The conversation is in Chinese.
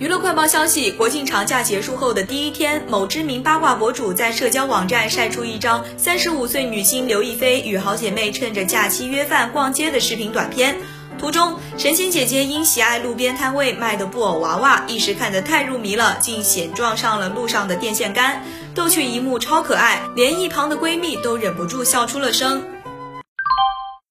娱乐快报消息国庆长假结束后的第一天某知名八卦博主在社交网站晒出一张三十五岁女星刘亦菲与好姐妹趁着假期约饭逛街的视频短片。图中神仙姐姐因喜爱路边摊位卖的布偶娃娃一时看得太入迷了竟险撞上了路上的电线杆逗趣一幕超可爱连一旁的闺蜜都忍不住笑出了声。